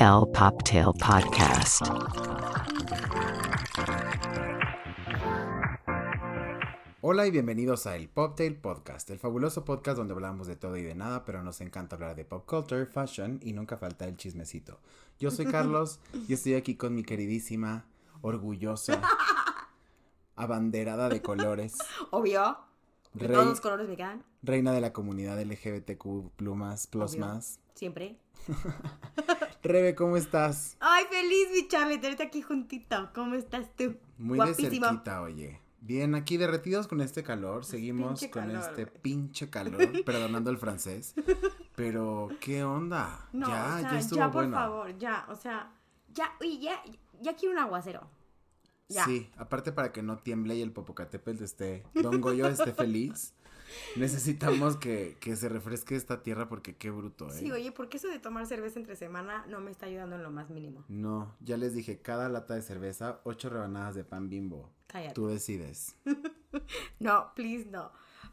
El Poptail Podcast. Hola y bienvenidos a el Poptail Podcast, el fabuloso podcast donde hablamos de todo y de nada, pero nos encanta hablar de pop culture, fashion y nunca falta el chismecito. Yo soy Carlos y estoy aquí con mi queridísima, orgullosa, abanderada de colores, Obvio. Rey- todos los colores me quedan. reina de la comunidad LGBTQ plumas, plus Obvio. más. Siempre. Rebe, ¿cómo estás? Ay, feliz, mi Charlie, tenerte aquí juntito. ¿Cómo estás tú? Muy de Guapísimo. cerquita, oye. Bien, aquí derretidos con este calor, seguimos pinche con calor, este güey. pinche calor, perdonando el francés. Pero, ¿qué onda? No, ya, o sea, ya estuvo por bueno. favor, ya, o sea, ya, oye, ya, ya quiero un aguacero. Ya. Sí, aparte para que no tiemble y el Popocatépetl esté, Don Goyo esté feliz, necesitamos que, que se refresque esta tierra porque qué bruto, ¿eh? Sí, oye, porque eso de tomar cerveza entre semana no me está ayudando en lo más mínimo. No, ya les dije, cada lata de cerveza, ocho rebanadas de pan bimbo. Cállate. Tú decides. No, please, no.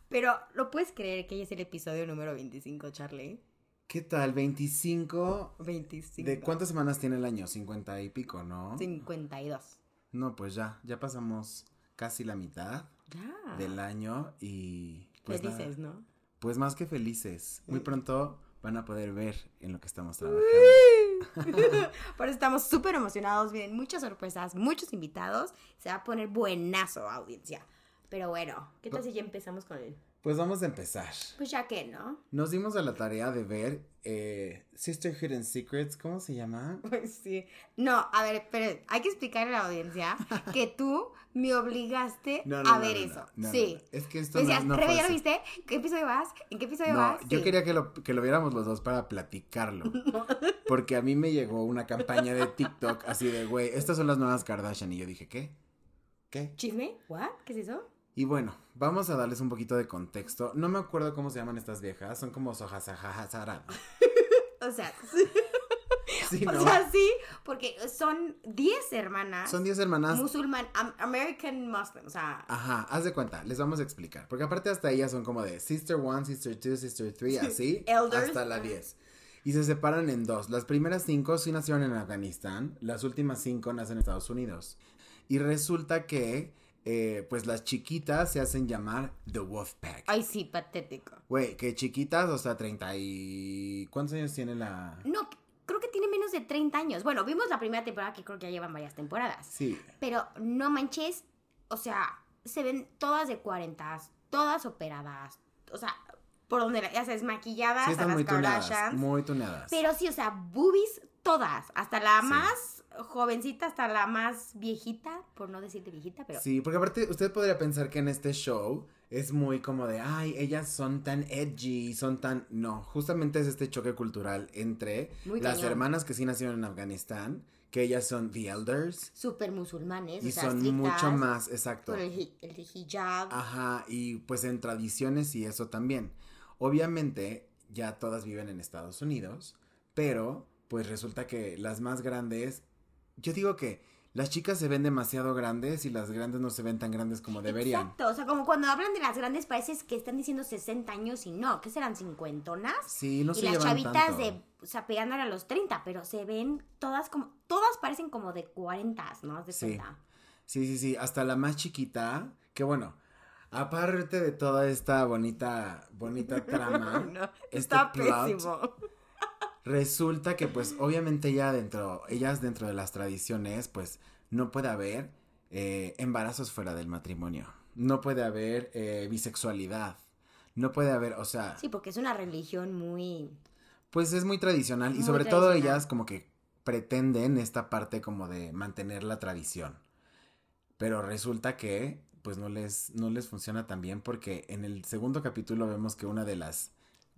Pero, ¿lo puedes creer que ya es el episodio número 25, Charlie? ¿Qué tal? 25. 25. ¿De cuántas semanas tiene el año? 50 y pico, ¿no? 52. No, pues ya, ya pasamos casi la mitad Ya. del año y... Pues nada, Felices, ¿no? Pues más que felices. Muy Sí. pronto van a poder ver en lo que estamos trabajando. Por eso estamos súper emocionados. Vienen muchas sorpresas, muchos invitados. Se va a poner buenazo, audiencia. Pero bueno, ¿qué tal si ya empezamos con él? Pues vamos a empezar. Pues ya que, ¿no? Nos dimos a la tarea de ver eh, Sisterhood and Secrets, ¿cómo se llama? Pues sí. No, a ver, pero hay que explicarle a la audiencia que tú me obligaste No, no, a no, ver eso. sí. Es que esto Me decías, no ¿ya lo viste? ¿En qué episodio vas? ¿En qué episodio No, vas? yo Sí. quería que lo, que lo viéramos los dos para platicarlo. Porque a mí me llegó una campaña de TikTok así de, güey, estas son las nuevas Kardashian. Y yo dije, ¿qué? ¿Qué? ¿Chisme? ¿What? ¿Qué es eso? Y bueno, vamos a darles un poquito de contexto. No me acuerdo cómo se llaman estas viejas. Son como Sohasahasara. O sea, Sí, o ¿no? sea, sí, porque son 10 hermanas. Son 10 hermanas. musulman, am- American Muslim, o sea, Ajá, haz de cuenta, les vamos a explicar. Porque aparte hasta ellas son como de Sister 1, Sister 2, Sister 3, así. Elders. Hasta la 10. Y se separan en dos. Las primeras cinco sí nacieron en Afganistán. Las últimas cinco nacen en Estados Unidos. Y resulta que, eh, pues las chiquitas se hacen llamar The Wolfpack. ay sí, patético. Güey, que chiquitas, o sea, 30 y... ¿Cuántos años tiene la...? No, creo que tiene menos de 30 años. Bueno, vimos la primera temporada que creo que ya llevan varias temporadas. Sí, Pero no manches, o sea, se ven todas de 40, todas operadas, o sea, por donde, ya sabes, maquilladas sí a están las muy tuneadas. Kardashians. Muy tuneadas. Pero sí, o sea, boobies todas, hasta la Sí. más jovencita, hasta la más viejita, por no decirte viejita, pero... Sí, porque aparte usted podría pensar que en este show es muy como de, ay, ellas son tan edgy, son tan... No, justamente es este choque cultural entre Muy las cañón. hermanas que sí nacieron en Afganistán, que ellas son the elders, Súper musulmanes, y o sea, son mucho más, exacto. Por el, hi- el hijab. Ajá, y pues en tradiciones y eso también. Obviamente ya todas viven en Estados Unidos, pero pues resulta que las más grandes, yo digo que las chicas se ven demasiado grandes y las grandes no se ven tan grandes como deberían. Exacto, o sea, como cuando hablan de las grandes parece que están diciendo 60 años y no, que serán cincuentonas. Sí, no y se las llevan chavitas tanto. de, o sea, pegándole a los 30, pero se ven todas como, todas parecen como de 40, ¿no? Sí. Sí, sí, sí, hasta la más chiquita, que bueno, aparte de toda esta bonita, bonita trama, No, este está plot, pésimo. Resulta que pues obviamente ya dentro, ellas dentro de las tradiciones, pues no puede haber eh, embarazos fuera del matrimonio, no puede haber eh, bisexualidad, no puede haber, o sea, Sí, porque es una religión muy... pues es muy tradicional y sobre todo ellas como que pretenden esta parte como de mantener la tradición. Pero resulta que pues no les no les funciona tan bien porque en el segundo capítulo vemos que una de las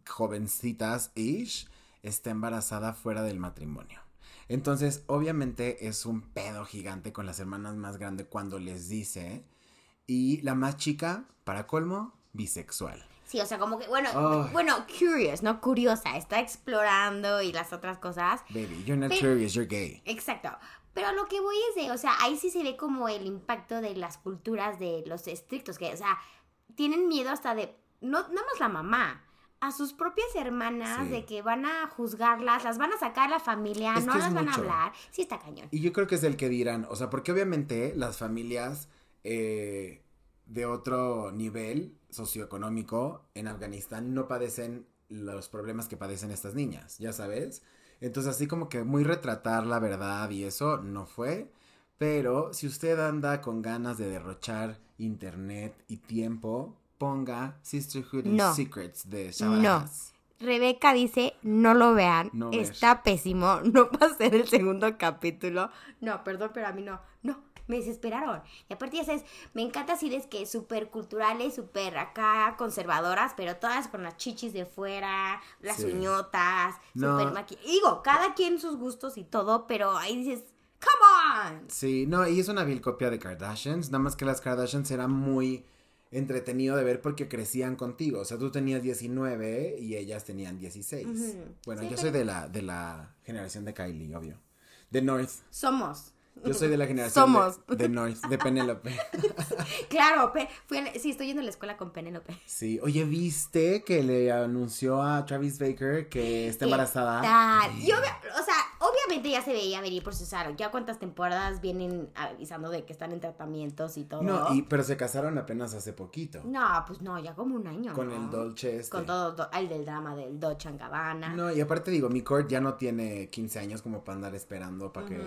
jovencitas Ish está embarazada fuera del matrimonio. Entonces, obviamente es un pedo gigante con las hermanas más grandes cuando les dice y la más chica, para colmo, bisexual. Sí, o sea, como que, bueno, Ay. bueno, curious, ¿no? Curiosa, está explorando y las otras cosas. Baby, you're not Pero- curious, you're gay. Exacto. Pero lo que voy es de, o sea, ahí sí se ve como el impacto de las culturas de los estrictos, que, o sea, tienen miedo hasta de, no, nada más la mamá, a sus propias hermanas Sí. de que van a juzgarlas, las van a sacar a la familia, Es no las van mucho. a hablar. Sí está cañón. Y yo creo que es el que dirán, o sea, porque obviamente las familias eh, de otro nivel socioeconómico en Afganistán no padecen los problemas que padecen estas niñas, ya sabes. Entonces así como que muy retratar la verdad y eso no fue. Pero si usted anda con ganas de derrochar internet y tiempo, ponga Sisterhood and No. Secrets de No. Shabazz. Rebeca dice, no lo vean, No ver. está pésimo, no va a ser el segundo capítulo. No, perdón, pero a mí no, no, me desesperaron. Y aparte ya sabes, me encanta series que súper culturales, súper acá conservadoras, pero todas con las chichis de fuera, las Sí. uñotas, No. súper maqui... Digo, cada quien sus gustos y todo, pero ahí dices, come on. Sí, no, y es una vil copia de Kardashians, nada más que las Kardashians era muy entretenido de ver porque crecían contigo, o sea, tú tenías 19 y ellas tenían 16. Ujú. Bueno, Sí, yo pero- soy de la de la generación de Kylie, obvio. De North. Somos. Yo soy de la generación Somos. de, de North, de Penélope. Claro, pe- fui a sí, estoy yendo a la escuela con Penélope. Sí, oye, ¿viste que le anunció a Travis Baker que está embarazada? Tal. Y obvia- o sea, obviamente ya se veía venir por Cesaro. Ya cuántas temporadas vienen avisando de que están en tratamientos y todo. No, y, pero se casaron apenas hace poquito. No, pues no, ya como un año. Con ¿no? el Dolce este. Con todo do- el del drama del Dolce and Gabbana. No. No, y aparte digo, mi Court ya no tiene 15 años como para andar esperando para que...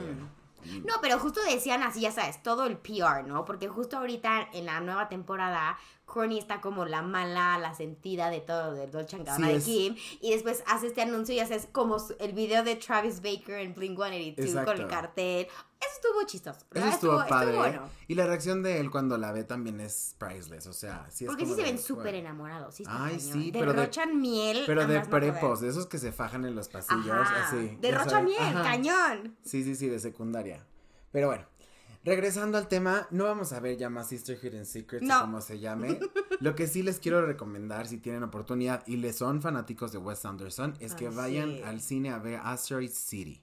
pero justo decían así, ya sabes, todo el PR, ¿no? Porque justo ahorita en la nueva temporada, Courtney está como la mala, la sentida de todo del Dolce Gabbana Sí, de Kim. Y después hace este anuncio y haces como el video de Travis Baker en Blink 182 con el Exacto. cartel. Eso estuvo chistoso. Eso estuvo, padre. bueno. Y la reacción de él cuando la ve también es priceless. O sea, sí es Porque sí se ven súper enamorados. Sí Ay, cañón. sí, pero de- Derrochan miel. Pero de prepos, de esos que se fajan en los pasillos, Ajá. así. Derrochan miel, Ajá. cañón. Sí, sí, sí, de secundaria. Pero bueno, regresando al tema, no vamos a ver ya más Sisterhood and Secrets o como se llame. Lo que sí les quiero recomendar, si tienen oportunidad y les son fanáticos de Wes Anderson, es que Ay, vayan sí. al cine a ver Asteroid City.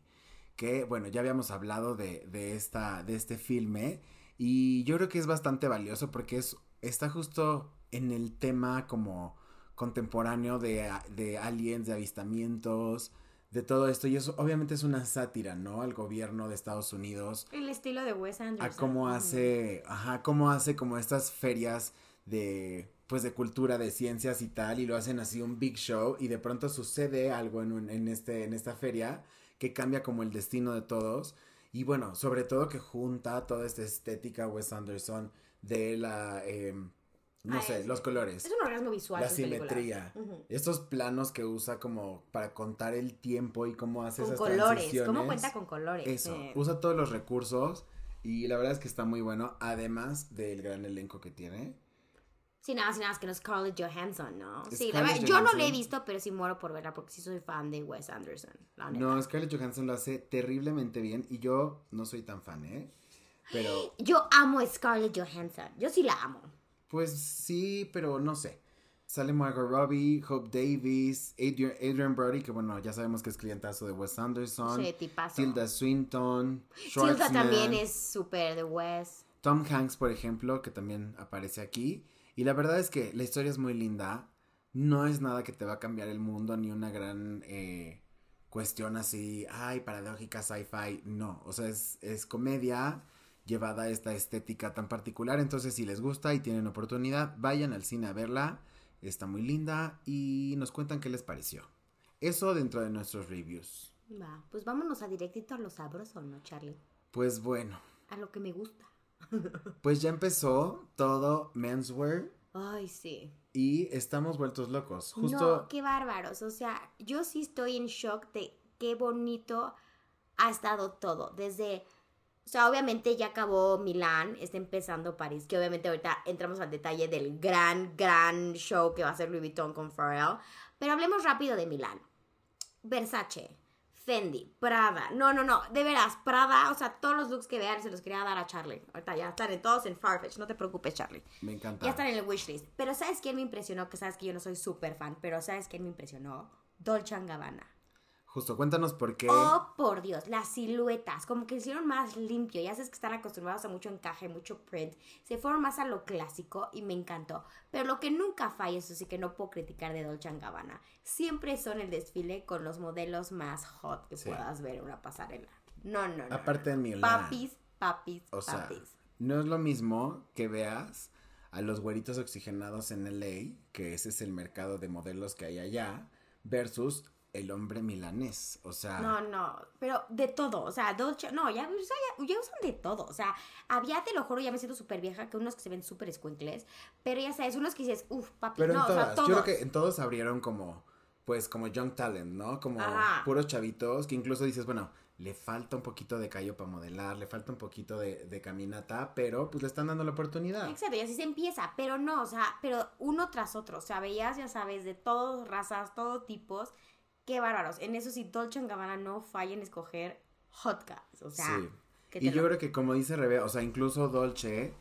Que bueno, ya habíamos hablado de, de, esta, de este filme. Y yo creo que es bastante valioso porque es, está justo en el tema como contemporáneo de, de aliens, de avistamientos, de todo esto. Y eso obviamente es una sátira, ¿no? Al gobierno de Estados Unidos El estilo de Wes Anderson. a cómo hace, ajá, cómo hace como estas ferias de, pues de cultura, de ciencias y tal, y lo hacen así un big show, y de pronto sucede algo en, un- en, este, en esta feria que cambia como el destino de todos, y bueno, sobre todo que junta toda esta estética Wes Anderson de la, em, no Ah, sé, es- los colores. Es un orgasmo visual. La simetría. Ujú. Estos planos que usa como para contar el tiempo y cómo hace Con esas colores. ¿Cómo transiciones. cuenta con colores? Eso, Sí. usa todos los recursos y la verdad es que está muy bueno, además del gran elenco que tiene. Sí, nada más y nada más que no es Scarlett Johansson, ¿no? Sí, la Scarlett verdad, yo no la he visto, pero sí muero por verla porque sí soy fan de Wes Anderson. La neta. No, Scarlett Johansson lo hace terriblemente bien y yo no soy tan fan, ¿eh? Pero, Yo amo a Scarlett Johansson. Yo sí la amo. Pues sí, pero no sé. Sale Margot Robbie, Hope Davis, Adrian, Adrian Brody, que bueno, ya sabemos que es clientazo de Wes Anderson. Sí, tipazo. Tilda Swinton, Tilda también es súper de Wes. Tom Hanks, por ejemplo, que también aparece aquí. Y la verdad es que la historia es muy linda. No es nada que te va a cambiar el mundo ni una gran eh, cuestión así, ay, paradójica, sci-fi. No, o sea, es, es comedia llevada esta estética tan particular. Entonces, si les gusta y tienen oportunidad, vayan al cine a verla. Está muy linda y nos cuentan qué les pareció. Eso dentro de nuestros reviews. Va, pues vámonos a directito a lo sabroso, ¿no, Charlie? Pues bueno, A lo que me gusta. pues ya empezó todo menswear Ay, sí. y estamos vueltos locos. Justo No, qué bárbaros. O sea, yo sí estoy en shock de qué bonito ha estado todo. Desde, o sea, obviamente ya acabó Milán, está empezando París, que obviamente ahorita entramos al detalle del gran, gran show que va a ser Louis Vuitton con Pharrell. Pero hablemos rápido de Milán. Versace, Fendi, Prada. No, no, no. De veras, Prada. O sea, todos los looks que vean se los quería dar a Charlie. Ahorita ya están en todos en Farfetch. No te preocupes, Charlie. me encanta. Ya están en el wishlist. Pero ¿sabes quién me impresionó? Que sabes que yo no soy súper fan, pero ¿sabes quién me impresionó? Dolce Gabbana. Justo, cuéntanos por qué. Oh, por Dios, las siluetas, como que hicieron más limpio. Ya sabes que están acostumbrados a mucho encaje, mucho print. Se fueron más a lo clásico y me encantó. Pero lo que nunca falla, eso sí que no puedo criticar de Dolce Gabbana, siempre son el desfile con los modelos más hot que Sí. puedas ver en una pasarela. No, no, no. Aparte no. de Milán. Papis, papis, O sea, papis. no es lo mismo que veas a los güeritos oxigenados en LA, que ese es el mercado de modelos que hay allá, versus el hombre milanés. O sea, No, no, pero de todo, o sea, Dolce, no, ya, o sea, ya, ya usan de todo, o sea, había, te lo juro, ya me siento súper vieja, que unos que se ven súper escuincles, pero ya sabes, unos que dices, uff, papi, pero no, en o todas, sea, todos. yo creo que en todos abrieron como, pues como Young Talent, ¿no? Como Ajá. puros chavitos que incluso dices, bueno, le falta un poquito de callo para modelar, le falta un poquito de, de caminata, pero pues le están dando la oportunidad. Exacto, y así se empieza, pero no, o sea, pero uno tras otro, o sea, veías, ya sabes, de todas razas, todos tipos, qué bárbaros. En eso sí, Dolce Gabbana no falla en escoger hot guys, o sea, Sí. que Y yo creo que como dice Rebe, o sea, incluso Dolce,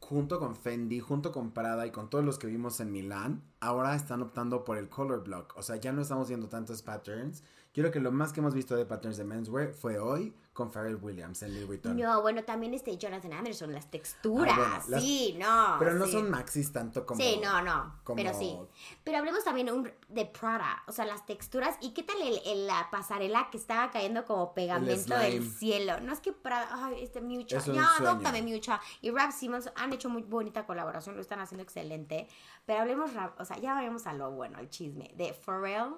junto con Fendi, junto con Prada y con todos los que vimos en Milán, ahora están optando por el color block. O sea, ya no estamos viendo tantos patterns. Yo creo que lo más que hemos visto de patterns de menswear fue hoy con Pharrell Williams en Louis Vuitton. No, bueno, también este Jonathan Anderson, las texturas, Ah, bueno, las- sí, no. Pero no sí. son maxis tanto como... Sí, no, no, como- pero sí. Pero hablemos también un- de Prada, o sea, las texturas. ¿Y qué tal el, el- la pasarela que estaba cayendo como pegamento del cielo? No es que Prada, ay, este Mucha, Es sueño. adóptame Mucha. Y Rap Simmons han hecho muy bonita colaboración, lo están haciendo excelente. Pero hablemos, o sea, ya vayamos a lo bueno, al chisme, de Pharrell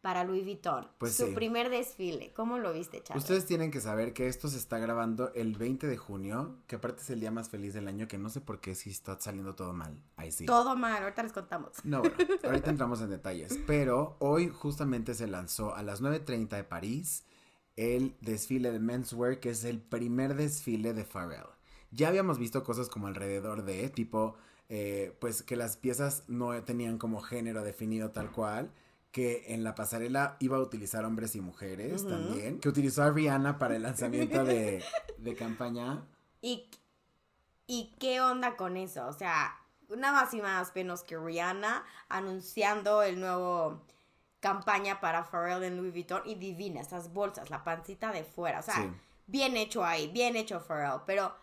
para Louis Vuitton. Pues Su sí. primer desfile, ¿cómo lo viste, Charlie? Ustedes tienen que saber que esto se está grabando el 20 de junio, que aparte es el día más feliz del año, que no sé por qué si está saliendo todo mal. Ahí sí. Todo mal, ahorita les contamos. No, bueno, ahorita entramos en detalles, pero hoy justamente se lanzó a las 9.30 de París el desfile de menswear, que es el primer desfile de Pharrell. Ya habíamos visto cosas como alrededor de, tipo, eh, pues que las piezas no tenían como género definido tal cual, que en la pasarela iba a utilizar hombres y mujeres también, que utilizó a Rihanna para el lanzamiento de, de campaña. ¿Y, ¿Y qué onda con eso? O sea, nada más y más menos que Rihanna anunciando el nuevo campaña para Pharrell en Louis Vuitton y divina, estas bolsas, la pancita de fuera, o sea, Sí. bien hecho ahí, bien hecho Pharrell, pero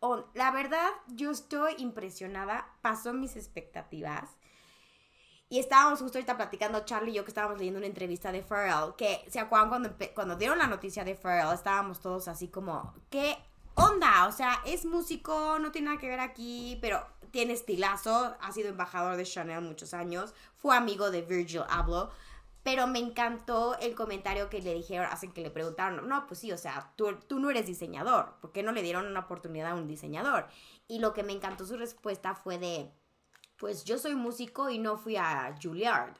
que la verdad yo estoy impresionada, pasó mis expectativas. Y estábamos justo ahorita platicando, Charlie y yo, que estábamos leyendo una entrevista de Pharrell, que se acuerdan cuando, cuando dieron la noticia de Pharrell, estábamos todos así como, ¿qué onda? O sea, es músico, no tiene nada que ver aquí, pero tiene estilazo, ha sido embajador de Chanel muchos años, fue amigo de Virgil Abloh, pero me encantó el comentario que le dijeron, hacen que le preguntaron, no, pues sí, o sea, tú, tú no eres diseñador, ¿por qué no le dieron una oportunidad a un diseñador? Y lo que me encantó su respuesta fue de, pues yo soy músico y no fui a Juilliard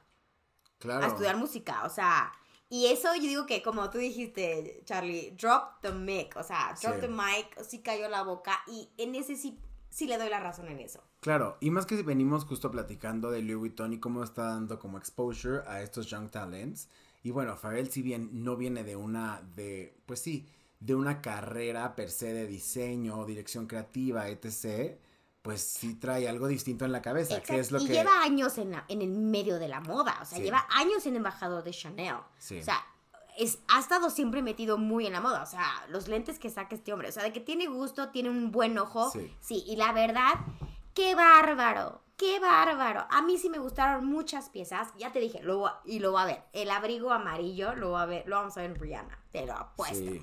Claro. a estudiar música, o sea, y eso yo digo que como tú dijiste, Charlie, drop the mic, o sea, drop Sí. the mic, sí cayó la boca y en ese sí, sí le doy la razón en eso. Claro, y más que si venimos justo platicando de Louis Vuitton y cómo está dando como exposure a estos young talents. Y bueno, Pharrell si bien no viene de una, de, pues sí, de una carrera per se de diseño, dirección creativa, etc., pues sí trae algo distinto en la cabeza, que Exacto, es lo y que... lleva años en, la- en el medio de la moda, o sea, Sí. lleva años en embajador de Chanel. Sí. O sea, es, ha estado siempre metido muy en la moda, o sea, los lentes que saca este hombre, o sea, de que tiene gusto, tiene un buen ojo, Sí. sí, y la verdad, qué bárbaro, qué bárbaro. A mí sí me gustaron muchas piezas, ya te dije, lo, y lo voy a ver, el abrigo amarillo lo, voy a ver, lo vamos a ver en Rihanna, te lo apuesto. Sí.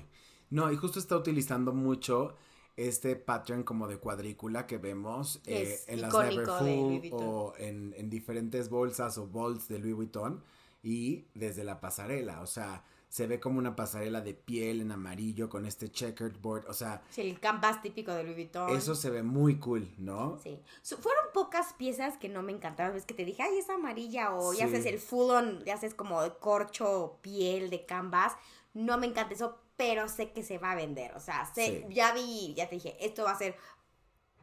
No, y justo está utilizando mucho este pattern como de cuadrícula que vemos eh, en las Neverfull o en, en diferentes bolsas o bolts de Louis Vuitton y desde la pasarela, o sea, se ve como una pasarela de piel en amarillo con este checkered board, o sea, Sí, el canvas típico de Louis Vuitton. eso se ve muy cool, ¿no? Sí. Fueron pocas piezas que no me encantaron. Ves que te dije, ay, es amarilla o ya haces el full on, ya haces como de corcho, piel, de canvas. No me encanta eso, pero sé que se va a vender. O sea, sé, Sí. ya vi, ya te dije, esto va a ser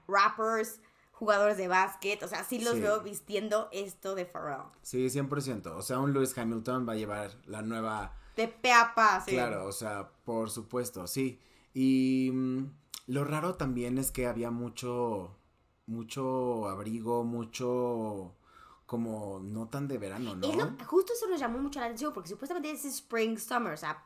rappers, jugadores de básquet. O sea, sí los Sí. veo vistiendo esto de Pharrell. Sí, 100%, o sea, un Lewis Hamilton va a llevar la nueva De pe a pa, sí. Claro, o sea, por supuesto, sí. Y mm, lo raro también es que había mucho, mucho abrigo, mucho como no tan de verano, ¿no? Lo- justo eso nos llamó mucho la atención porque supuestamente es spring, summer, o sea,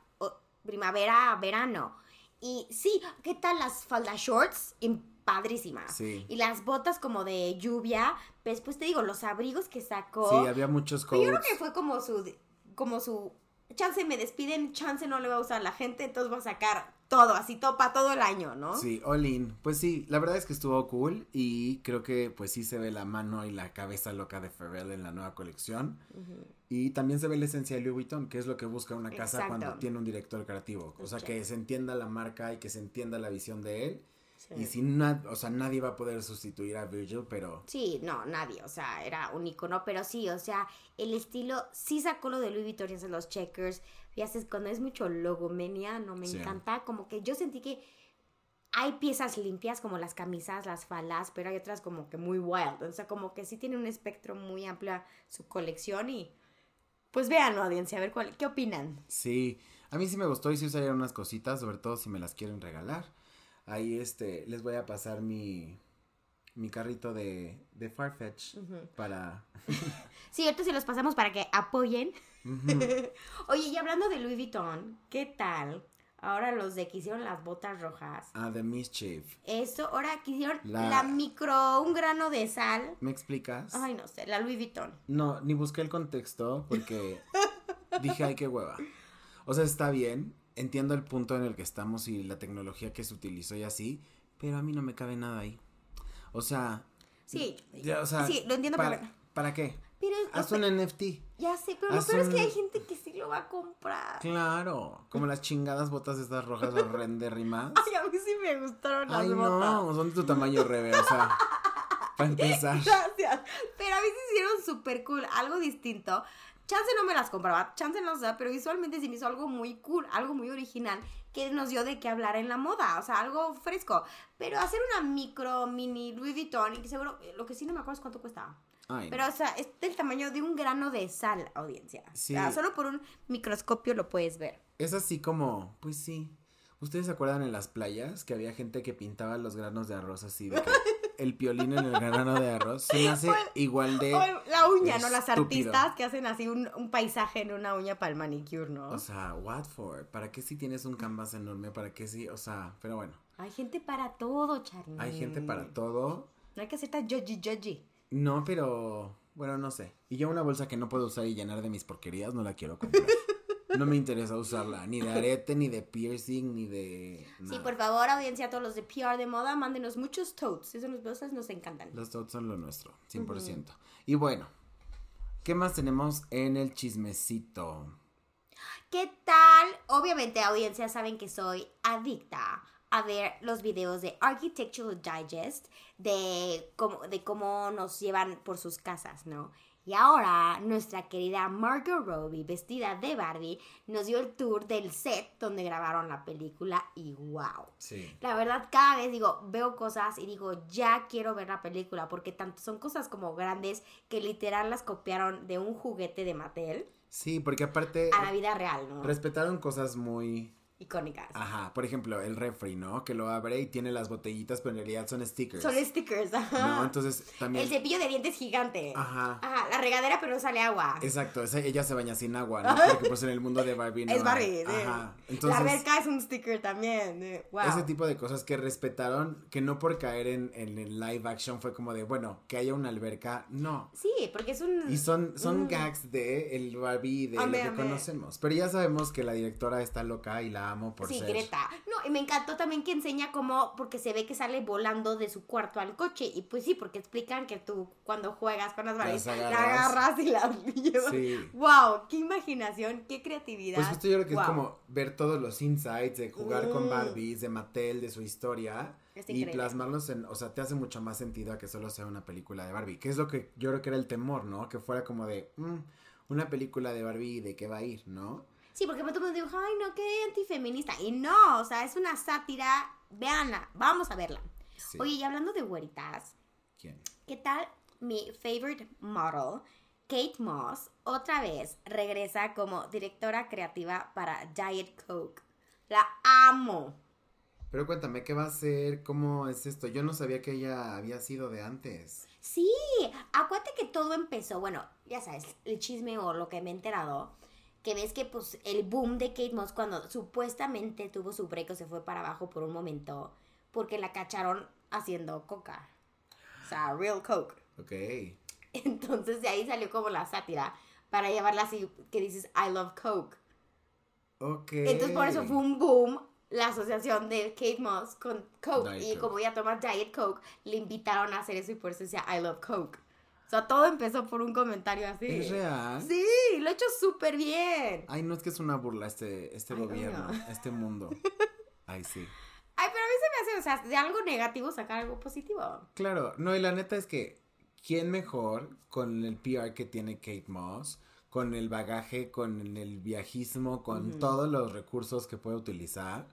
primavera, verano. Y sí, ¿qué tal las faldas shorts? Im- Padrísimas. Sí. Y las botas como de lluvia. Después te digo, los abrigos que sacó. Sí, había muchos Pero yo coats. creo que fue como su, como su, chance me despiden, chance no le va a usar la gente, entonces voy a sacar todo, así todo para todo el año, ¿no? Sí, all in. Pues sí, la verdad es que estuvo cool y creo que pues sí se ve la mano y la cabeza loca de Pharrell en la nueva colección. Y también se ve la esencia de Louis Vuitton, que es lo que busca una casa Exacto. cuando tiene un director creativo. O sea, que se entienda la marca y que se entienda la visión de él. Sí. Y nada, o sea, nadie va a poder sustituir a Virgil, pero Sí, no, nadie, o sea, era un icono, pero sí, o sea, el estilo, sí sacó lo de Louis Vuitton hace los checkers, y haces cuando es mucho logomenia, no me Sí. encanta, como que yo sentí que hay piezas limpias como las camisas, las falas, pero hay otras como que muy wild, o sea, como que sí tiene un espectro muy amplio su colección y pues vean, audiencia, a ver cuál, ¿qué opinan? sí. A mí sí me gustó y sí usaría unas cositas, sobre todo si me las quieren regalar. Ahí este, les voy a pasar mi, mi carrito de, de Farfetch para... Sí, ahorita se los pasamos para que apoyen. Oye, y hablando de Louis Vuitton, ¿qué tal? Ahora los de que hicieron las botas rojas. Ah, The Mischief. Eso, ahora que hicieron La- la... micro, un grano de sal. ¿Me explicas? Ay, no sé, la Louis Vuitton. No, ni busqué el contexto porque dije, ay, qué hueva. O sea, está bien, entiendo el punto en el que estamos y la tecnología que se utilizó y así, pero a mí no me cabe nada ahí. O sea, Sí, ya, o sea, sí, lo entiendo ¿para, pero- ¿para qué? pero Haz un NFT. ya sé, pero lo peor es que hay gente que sí lo va a comprar. Claro, como las chingadas botas estas rojas horrendérrimas. Ay, a mí sí me gustaron las Ay, botas. no, son de tu tamaño, Rebe, o sea, para empezar. Gracias. Pero a mí se hicieron súper cool, algo distinto. Chance no me las compraba, chance no sé, pero visualmente se me hizo algo muy cool, algo muy original que nos dio de qué hablar en la moda, o sea, algo fresco. Pero hacer una micro, mini Louis Vuitton, y que seguro, lo que sí no me acuerdo es cuánto cuesta. Ay, Pero, o sea, es del tamaño de un grano de sal, audiencia. Sí. O sea, solo por un microscopio lo puedes ver. Es así como, pues sí. ¿Ustedes se acuerdan en las playas que había gente que pintaba los granos de arroz así de que el piolín en el grano de arroz se me hace igual de la uña, ¿no? Las artistas que hacen así un, un paisaje en una uña para el manicure, ¿no? o sea, what for? ¿Para qué si tienes un canvas enorme? ¿Para qué si? O sea, pero bueno, hay gente para todo, Charly. hay gente para todo. No hay que ser tan judgy judgy. No, pero bueno, no sé. Y yo una bolsa que no puedo usar y llenar de mis porquerías no la quiero comprar. No me interesa usarla, ni de arete, ni de piercing, ni de Sí, por favor, audiencia, todos los de PR de moda, mándenos muchos totes. Esos cosas nos encantan. Los totes son lo nuestro, 100%. Y bueno, ¿qué más tenemos en el chismecito? ¿Qué tal? Obviamente, audiencia, saben que soy adicta a ver los videos de Architectural Digest de cómo, de cómo nos llevan por sus casas, ¿no? Y ahora nuestra querida Margot Robbie, vestida de Barbie, nos dio el tour del set donde grabaron la película y wow. Sí. La verdad, cada vez digo, veo cosas y digo, ya quiero ver la película, porque tanto son cosas como grandes que literal las copiaron de un juguete de Mattel Sí, porque aparte a la vida real, ¿no? respetaron cosas muy... Icónicas. Ajá, por ejemplo, el refri, ¿no? Que lo abre y tiene las botellitas, pero en realidad son stickers. Son stickers, ajá. No, entonces también... El cepillo de dientes gigante. Ajá. Ajá, la regadera pero no sale agua. Exacto, esa- ella se baña sin agua, ¿no? Porque pues en el mundo de Barbie no Es hay. Barbie. sí. Ajá. La Entonces, alberca es un sticker también. eh, Wow. ese tipo de cosas que respetaron, que no por caer en, en el live action fue como de, bueno, que haya una alberca, no. Sí, porque es un... Y son, son Mm. gags de el Barbie de Amé, lo que amé. conocemos. Pero ya sabemos que la directora está loca y la amo por sí, ser. Greta. No, y me encantó también que enseña cómo, porque se ve que sale volando de su cuarto al coche. Y pues sí, porque explican que tú cuando juegas con las Barbies, la agarras. y las llevas. Sí. Wow, qué imaginación, qué creatividad. Pues justo yo creo que Wow. es como ver todos los insights de jugar con Mm. Barbies, de Mattel, de su historia. Y plasmarlos en, o sea, te hace mucho más sentido a que solo sea una película de Barbie. Que es lo que yo creo que era el temor, ¿no? Que fuera como de, mm, una película de Barbie, ¿de qué va a ir, no? Sí, porque todo el mundo dijo, ay, no, qué antifeminista. Y no, o sea, es una sátira. Véanla, vamos a verla. Sí. Oye, y hablando de güeritas, ¿Quién? ¿qué tal mi favorite model, Kate Moss, otra vez regresa como directora creativa para Diet Coke? La amo. Pero cuéntame, ¿qué va a ser? ¿Cómo es esto? Yo no sabía que ella había sido de antes. Sí, acuérdate que todo empezó, bueno, ya sabes, el chisme o lo que me he enterado, que ves que pues el boom de Kate Moss cuando supuestamente tuvo su break o se fue para abajo por un momento, porque la cacharon haciendo coca. O sea, real coke. Ok. Entonces de ahí salió como la sátira para llevarla así que dices I love coke. Ok. Entonces por eso fue un boom la asociación de Kate Moss con Coke. Diet y Coke. como ella toma Diet Coke, le invitaron a hacer eso y por eso decía I love Coke. O sea, todo empezó por un comentario así. ¿Es real? Sí, lo he hecho súper bien. Ay, no es que es una burla este, este Ay, no, gobierno, no. este mundo. Ay, sí. Ay, pero a mí se me hace, o sea, de algo negativo sacar algo positivo. Claro, no, y la neta es que, ¿quién mejor con el PR que tiene Kate Moss? Con el bagaje, con el viajismo, con todos los recursos que puede utilizar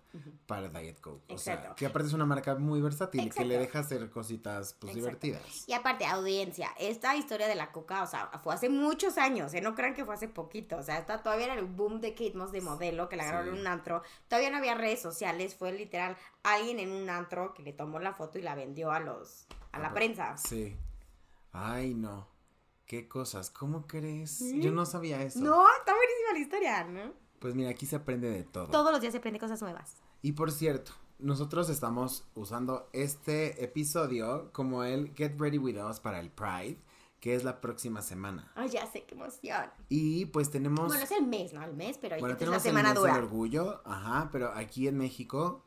para Diet Coke. O sea, que aparte es una marca muy versátil que le deja hacer cositas pues Exacto. divertidas. Y aparte, audiencia, esta historia de la coca, o sea, fue hace muchos años, ¿eh? No crean que fue hace poquito, o sea, está todavía era el boom de Kate Moss de modelo, que la agarraron Sí. en un antro, todavía no había redes sociales, fue literal alguien en un antro que le tomó la foto y la vendió a los, a la Ah, prensa. Sí. Ay, no. Qué cosas, ¿cómo crees? Yo no sabía eso. No, está buenísima la historia, ¿no? Pues mira, aquí se aprende de todo. Todos los días se aprende cosas nuevas. Y por cierto, nosotros estamos usando este episodio como el Get Ready With Us para el Pride, que es la próxima semana. Ay, ya sé, qué emoción. Y pues tenemos... Bueno, es el mes, ¿no? El mes, pero bueno, tenemos la el semana mes del dura. orgullo, ajá, pero aquí en México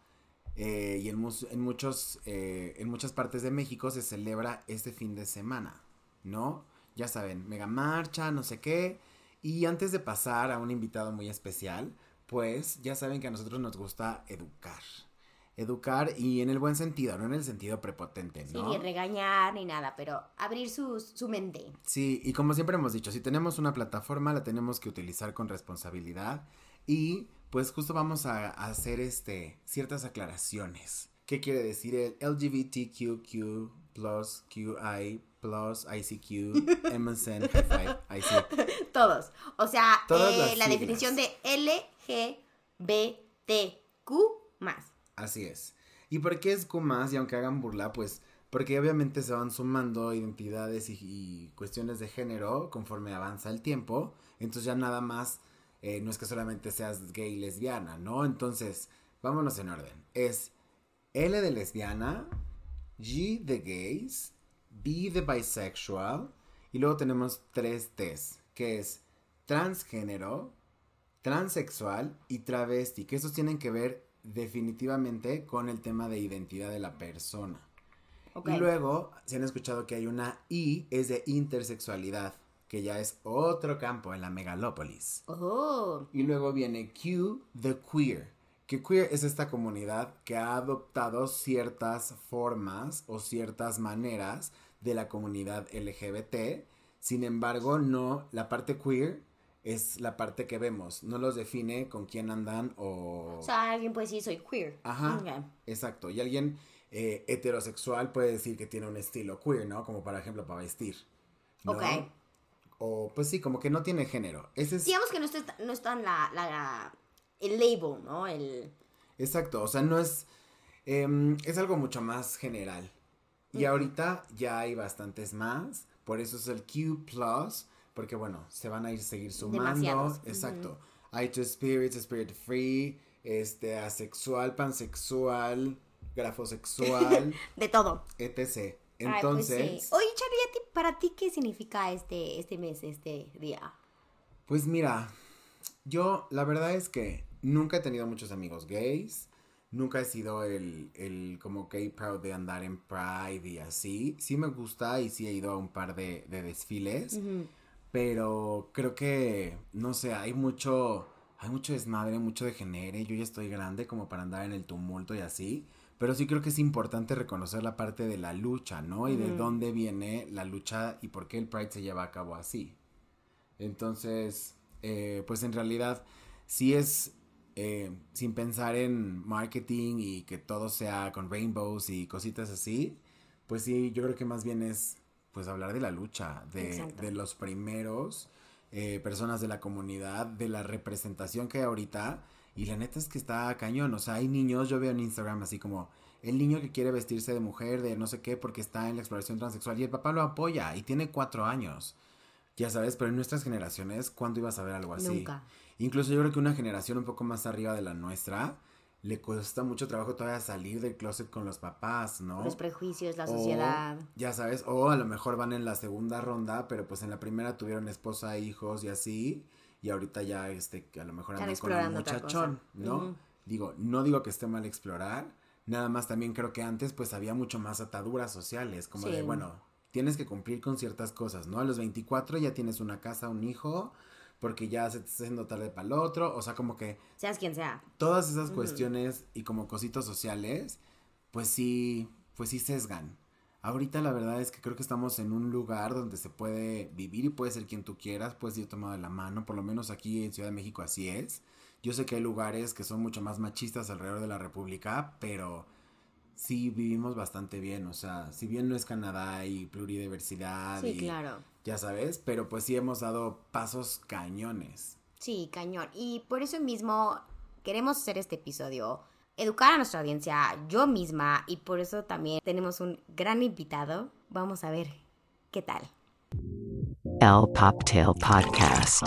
eh, y en muchos, eh, en muchas partes de México se celebra este fin de semana, ¿no? Ya saben, mega marcha, no sé qué. Y antes de pasar a un invitado muy especial, pues ya saben que a nosotros nos gusta educar. Educar y en el buen sentido, no en el sentido prepotente, Sí, ¿no? ni regañar ni nada, pero abrir su, su mente. Sí, y como siempre hemos dicho, si tenemos una plataforma la tenemos que utilizar con responsabilidad y pues justo vamos a, a hacer este ciertas aclaraciones. ¿Qué quiere decir el LGBTQQ plus QI plus ICQ MSN five, IC? Todos. O sea, eh, la siglas. definición de LGBTQ más. Así es. ¿Y por qué es Q más? Y aunque hagan burla, pues porque obviamente se van sumando identidades y, y cuestiones de género conforme avanza el tiempo. Entonces ya nada más, eh, no es que solamente seas gay y lesbiana, ¿no? Entonces, vámonos en orden. Es L de lesbiana, G de gays, B de bisexual, y luego tenemos tres T's, que es transgénero, transexual y travesti, que esos tienen que ver definitivamente con el tema de identidad de la persona. Y luego, si han escuchado que hay una I, es de intersexualidad, que ya es otro campo en la megalópolis. Oh. Y luego viene Q, the queer. Que queer es esta comunidad que ha adoptado ciertas formas o ciertas maneras de la comunidad LGBT. Sin embargo, no, la parte queer es la parte que vemos. No los define con quién andan o... O sea, alguien puede decir soy queer. Ajá. Ok. Exacto. Y alguien eh, heterosexual puede decir que tiene un estilo queer, ¿no? Como por ejemplo para vestir. ¿no? Ok. O pues sí, como que no tiene género. Ese es... Digamos que no está, no está en la, la- el label, ¿no? El... Exacto, o sea, no es... em, es algo mucho más general. Y ahorita ya hay bastantes más. Por eso es el Q Plus. Porque bueno, se van a ir seguir sumando. Demasiados, Exacto. Hay Two Spirits, Spirit Free, este, asexual, pansexual, grafosexual, De todo. etc. Ay, pues Entonces, sí. Oye, Charlie, ¿a ti- ¿para ti qué significa este, este mes, este día? Pues mira, yo la verdad es que nunca he tenido muchos amigos gays. Nunca he sido el, el como gay proud de andar en Pride y así. Sí me gusta y sí he ido a un par de, de desfiles. Pero creo que, no sé, hay mucho, hay mucho desmadre, mucho degenere. Yo ya estoy grande como para andar en el tumulto y así. Pero sí creo que es importante reconocer la parte de la lucha, ¿no? Y de dónde viene la lucha y por qué el Pride se lleva a cabo así. Entonces, eh, pues en realidad, sí es eh, sin pensar en marketing y que todo sea con rainbows y cositas así, pues sí, yo creo que más bien es pues hablar de la lucha, de, los primeros eh, personas de la comunidad, de la representación que hay ahorita. Y la neta es que está cañón, o sea, hay niños, yo veo en Instagram así como el niño que quiere vestirse de mujer, de no sé qué, porque está en la exploración transexual y el papá lo apoya y tiene cuatro años. Ya sabes, pero en nuestras generaciones, ¿cuándo ibas a ver algo así? Nunca. Incluso yo creo que una generación un poco más arriba de la nuestra le cuesta mucho trabajo todavía salir del closet con los papás, ¿no? Los prejuicios, la O, sociedad. ya sabes, o a lo mejor van en la segunda ronda, pero pues en la primera tuvieron esposa, hijos y así, y ahorita ya este a lo mejor andan con un muchachón. ¿no? Digo, no digo que esté mal explorar, nada más también creo que antes pues había mucho más ataduras sociales, como de, bueno, tienes que cumplir con ciertas cosas, ¿no? A los 24 ya tienes una casa, un hijo, porque ya se te está haciendo tarde para el otro, o sea, como que Seas quien sea. todas esas cuestiones y como cositos sociales, pues sí, pues sí sesgan. Ahorita la verdad es que creo que estamos en un lugar donde se puede vivir y puede ser quien tú quieras, puedes ir tomado de la mano, por lo menos aquí en Ciudad de México así es. Yo sé que hay lugares que son mucho más machistas alrededor de la República, pero sí vivimos bastante bien, o sea, si bien no es Canadá y pluridiversidad Sí, y claro. ya sabes, pero pues sí hemos dado pasos cañones. Sí, cañón. Y por eso mismo queremos hacer este episodio, educar a nuestra audiencia, yo misma, y por eso también tenemos un gran invitado. Vamos a ver qué tal. El Poptail Podcast.